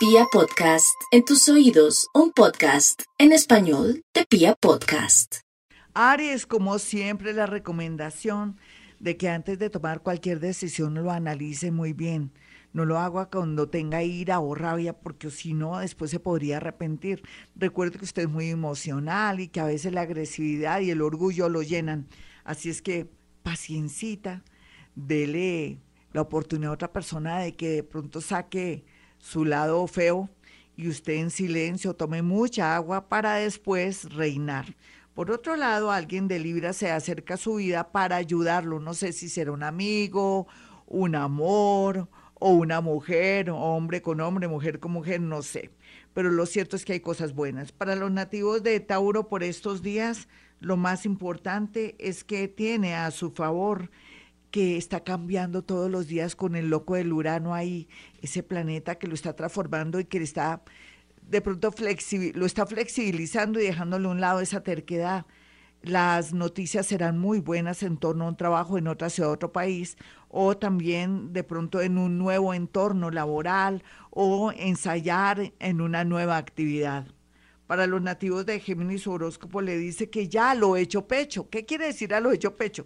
Pia Podcast, en tus oídos, un podcast en español de Pia Podcast. Aries, como siempre, la recomendación de que antes de tomar cualquier decisión lo analice muy bien. No lo haga cuando tenga ira o rabia, porque si no, después se podría arrepentir. Recuerde que usted es muy emocional y que a veces la agresividad y el orgullo lo llenan. Así es que, paciencita, dele la oportunidad a otra persona de que de pronto saque su lado feo y usted en silencio tome mucha agua para después reinar. Por otro lado, alguien de Libra se acerca a su vida para ayudarlo. No sé si será un amigo, un amor o una mujer, hombre con hombre, mujer con mujer, no sé. Pero lo cierto es que hay cosas buenas. Para los nativos de Tauro por estos días, lo más importante es que tiene a su favor que está cambiando todos los días con el loco del Urano ahí, ese planeta que lo está transformando y que está de pronto lo está flexibilizando y dejándole a un lado esa terquedad. Las noticias serán muy buenas en torno a un trabajo en otra ciudad, otro país, o también de pronto en un nuevo entorno laboral o ensayar en una nueva actividad. Para los nativos de Géminis, su horóscopo le dice que ya lo he hecho pecho. ¿Qué quiere decir a lo hecho pecho?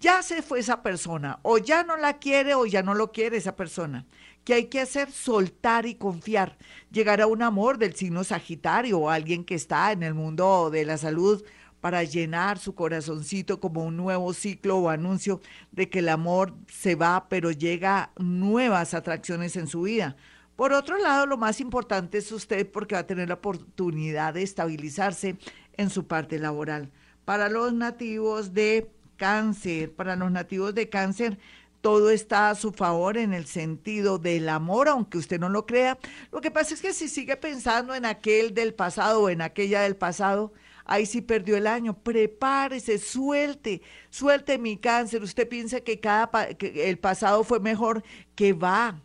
Ya se fue esa persona, o ya no la quiere o ya no lo quiere esa persona. ¿Qué hay que hacer? Soltar y confiar. Llegar a un amor del signo Sagitario o alguien que está en el mundo de la salud para llenar su corazoncito como un nuevo ciclo o anuncio de que el amor se va, pero llega nuevas atracciones en su vida. Por otro lado, lo más importante es usted porque va a tener la oportunidad de estabilizarse en su parte laboral. Para los nativos de cáncer, para los nativos de cáncer, todo está a su favor en el sentido del amor, aunque usted no lo crea. Lo que pasa es que si sigue pensando en aquel del pasado o en aquella del pasado, ahí sí perdió el año. Prepárese, suelte, suelte mi cáncer. Usted piensa que cada que el pasado fue mejor, que va.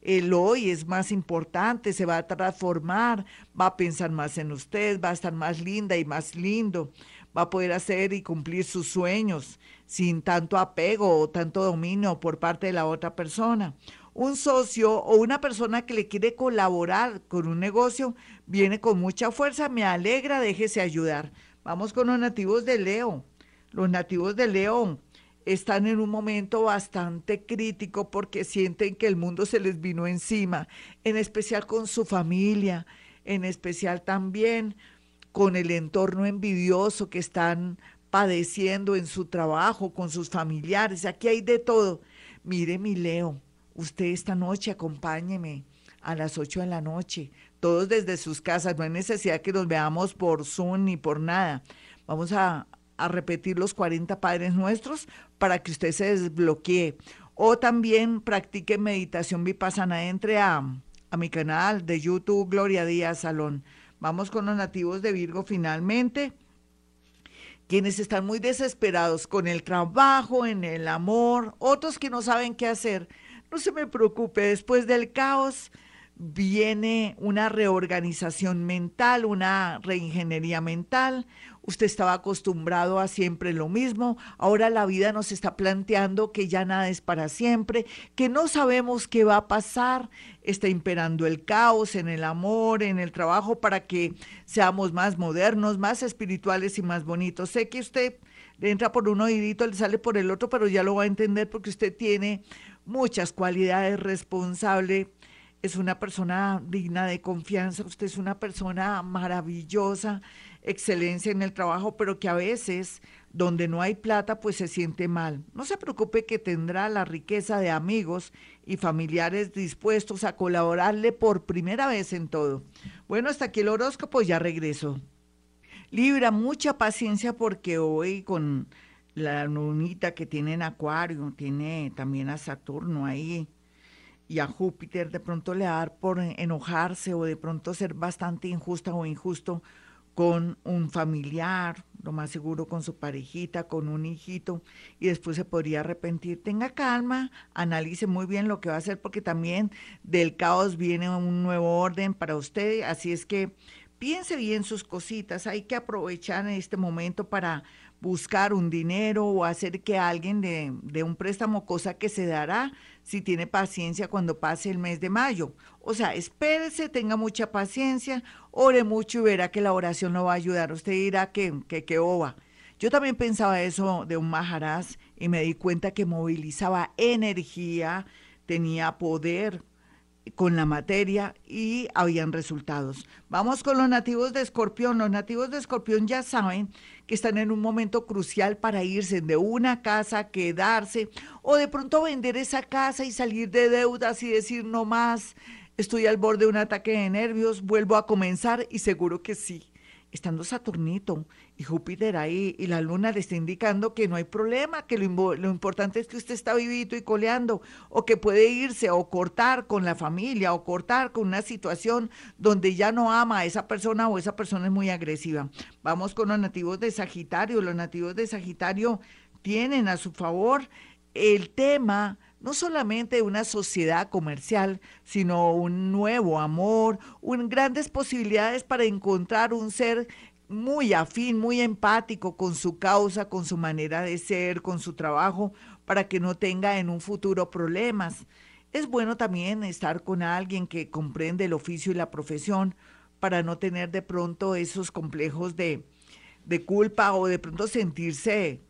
El hoy es más importante, se va a transformar, va a pensar más en usted, va a estar más linda y más lindo va a poder hacer y cumplir sus sueños sin tanto apego o tanto dominio por parte de la otra persona. Un socio o una persona que le quiere colaborar con un negocio viene con mucha fuerza, me alegra, déjese ayudar. Vamos con los nativos de Leo. Los nativos de León están en un momento bastante crítico porque sienten que el mundo se les vino encima, en especial con su familia, en especial también con el entorno envidioso que están padeciendo en su trabajo, con sus familiares. Aquí hay de todo. Mire, mi Leo, usted esta noche acompáñeme a las 8 de la noche, todos desde sus casas. No hay necesidad que nos veamos por Zoom ni por nada. Vamos a, repetir los 40 Padres Nuestros para que usted se desbloquee. O también practique meditación vipassana. Entre a, a mi canal de YouTube, Gloria Díaz Salón. Vamos con los nativos de Virgo finalmente, quienes están muy desesperados con el trabajo, en el amor, otros que no saben qué hacer. No se me preocupe, después del caos viene una reorganización mental, una reingeniería mental. Usted estaba acostumbrado a siempre lo mismo, ahora la vida nos está planteando que ya nada es para siempre, que no sabemos qué va a pasar, está imperando el caos en el amor, en el trabajo, para que seamos más modernos, más espirituales y más bonitos. Sé que usted entra por un oídito, le sale por el otro, pero ya lo va a entender porque usted tiene muchas cualidades responsable es una persona digna de confianza, usted es una persona maravillosa, excelencia en el trabajo, pero que a veces donde no hay plata pues se siente mal. No se preocupe que tendrá la riqueza de amigos y familiares dispuestos a colaborarle por primera vez en todo. Bueno, hasta aquí el horóscopo, ya regreso. Libra, mucha paciencia porque hoy con la lunita que tiene en Acuario, tiene también a Saturno ahí y a Júpiter de pronto le dar por enojarse o de pronto ser bastante injusta o injusto con un familiar, lo más seguro con su parejita, con un hijito, y después se podría arrepentir. Tenga calma, analice muy bien lo que va a hacer, porque también del caos viene un nuevo orden para usted, así es que piense bien sus cositas, hay que aprovechar en este momento para buscar un dinero o hacer que alguien de, de un préstamo, cosa que se dará si tiene paciencia cuando pase el mes de mayo. O sea, espérese, tenga mucha paciencia, ore mucho y verá que la oración lo va a ayudar. Usted dirá que, que, oba. Yo también pensaba eso de un Maharaj y me di cuenta que movilizaba energía, tenía poder con la materia y habían resultados. Vamos con los nativos de Escorpión. Los nativos de Escorpión ya saben que están en un momento crucial para irse de una casa, quedarse o de pronto vender esa casa y salir de deudas y decir no más, estoy al borde de un ataque de nervios, vuelvo a comenzar y seguro que sí estando Saturnito y Júpiter ahí y la luna le está indicando que no hay problema, que lo, lo, importante es que usted está vivito y coleando o que puede irse o cortar con la familia o cortar con una situación donde ya no ama a esa persona o esa persona es muy agresiva. Vamos con los nativos de Sagitario. Los nativos de Sagitario tienen a su favor el tema no solamente de una sociedad comercial, sino un nuevo amor, un, grandes posibilidades para encontrar un ser muy afín, muy empático con su causa, con su manera de ser, con su trabajo, para que no tenga en un futuro problemas. Es bueno también estar con alguien que comprende el oficio y la profesión para no tener de pronto esos complejos de, de culpa o de pronto sentirse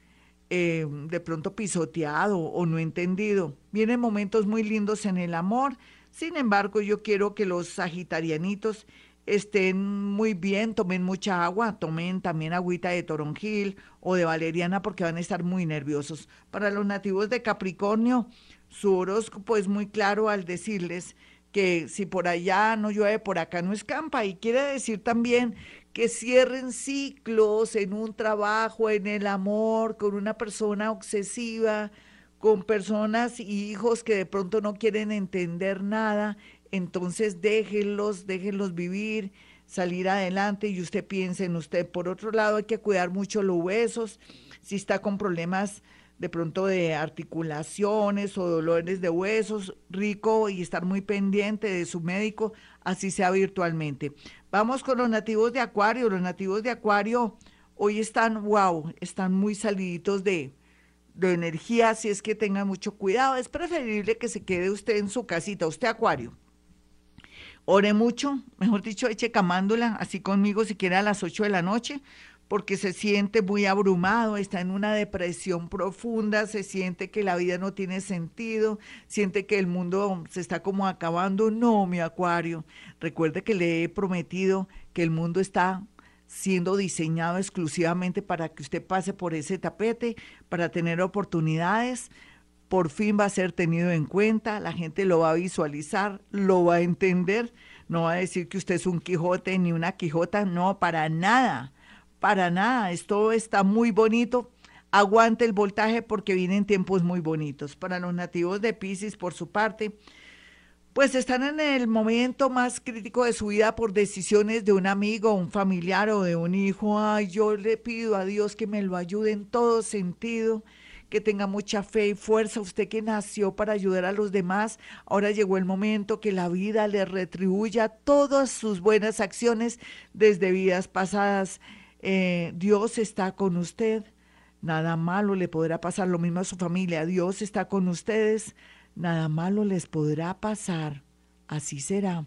eh, de pronto pisoteado o no entendido. Vienen momentos muy lindos en el amor. Sin embargo, yo quiero que los sagitarianitos estén muy bien, tomen mucha agua, tomen también agüita de toronjil o de valeriana porque van a estar muy nerviosos. Para los nativos de Capricornio, su horóscopo es muy claro al decirles que si por allá no llueve, por acá no escampa. Y quiere decir también que cierren ciclos en un trabajo, en el amor, con una persona obsesiva, con personas y hijos que de pronto no quieren entender nada, entonces déjenlos, déjenlos vivir, salir adelante y usted piense en usted. Por otro lado, hay que cuidar mucho los huesos, si está con problemas de pronto de articulaciones o dolores de huesos, rico y estar muy pendiente de su médico, así sea virtualmente. Vamos con los nativos de Acuario. Los nativos de Acuario hoy están, wow, están muy saliditos de, de energía, así es que tengan mucho cuidado. Es preferible que se quede usted en su casita, usted Acuario. Ore mucho, mejor dicho, eche camándola, así conmigo si quiere a las 8 de la noche, porque se siente muy abrumado, está en una depresión profunda, se siente que la vida no tiene sentido, siente que el mundo se está como acabando. No, mi acuario, recuerde que le he prometido que el mundo está siendo diseñado exclusivamente para que usted pase por ese tapete, para tener oportunidades. Por fin va a ser tenido en cuenta, la gente lo va a visualizar, lo va a entender, no va a decir que usted es un Quijote ni una Quijota, no, para nada para nada, esto está muy bonito. Aguante el voltaje porque vienen tiempos muy bonitos. Para los nativos de Pisces, por su parte, pues están en el momento más crítico de su vida por decisiones de un amigo, un familiar o de un hijo. Ay, yo le pido a Dios que me lo ayude en todo sentido, que tenga mucha fe y fuerza. Usted que nació para ayudar a los demás, ahora llegó el momento que la vida le retribuya todas sus buenas acciones desde vidas pasadas. Eh, Dios está con usted, nada malo le podrá pasar, lo mismo a su familia, Dios está con ustedes, nada malo les podrá pasar, así será.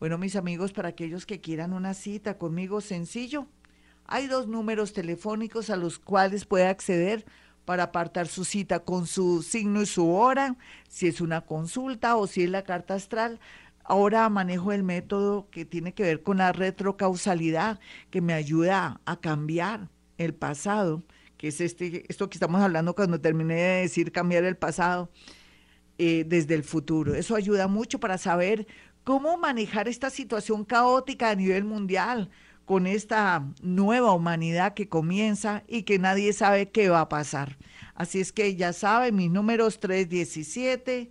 Bueno, mis amigos, para aquellos que quieran una cita conmigo, sencillo, hay dos números telefónicos a los cuales puede acceder para apartar su cita con su signo y su hora, si es una consulta o si es la carta astral. Ahora manejo el método que tiene que ver con la retrocausalidad, que me ayuda a cambiar el pasado, que es este, esto que estamos hablando cuando terminé de decir cambiar el pasado eh, desde el futuro. Eso ayuda mucho para saber cómo manejar esta situación caótica a nivel mundial con esta nueva humanidad que comienza y que nadie sabe qué va a pasar. Así es que ya saben, mis números 317.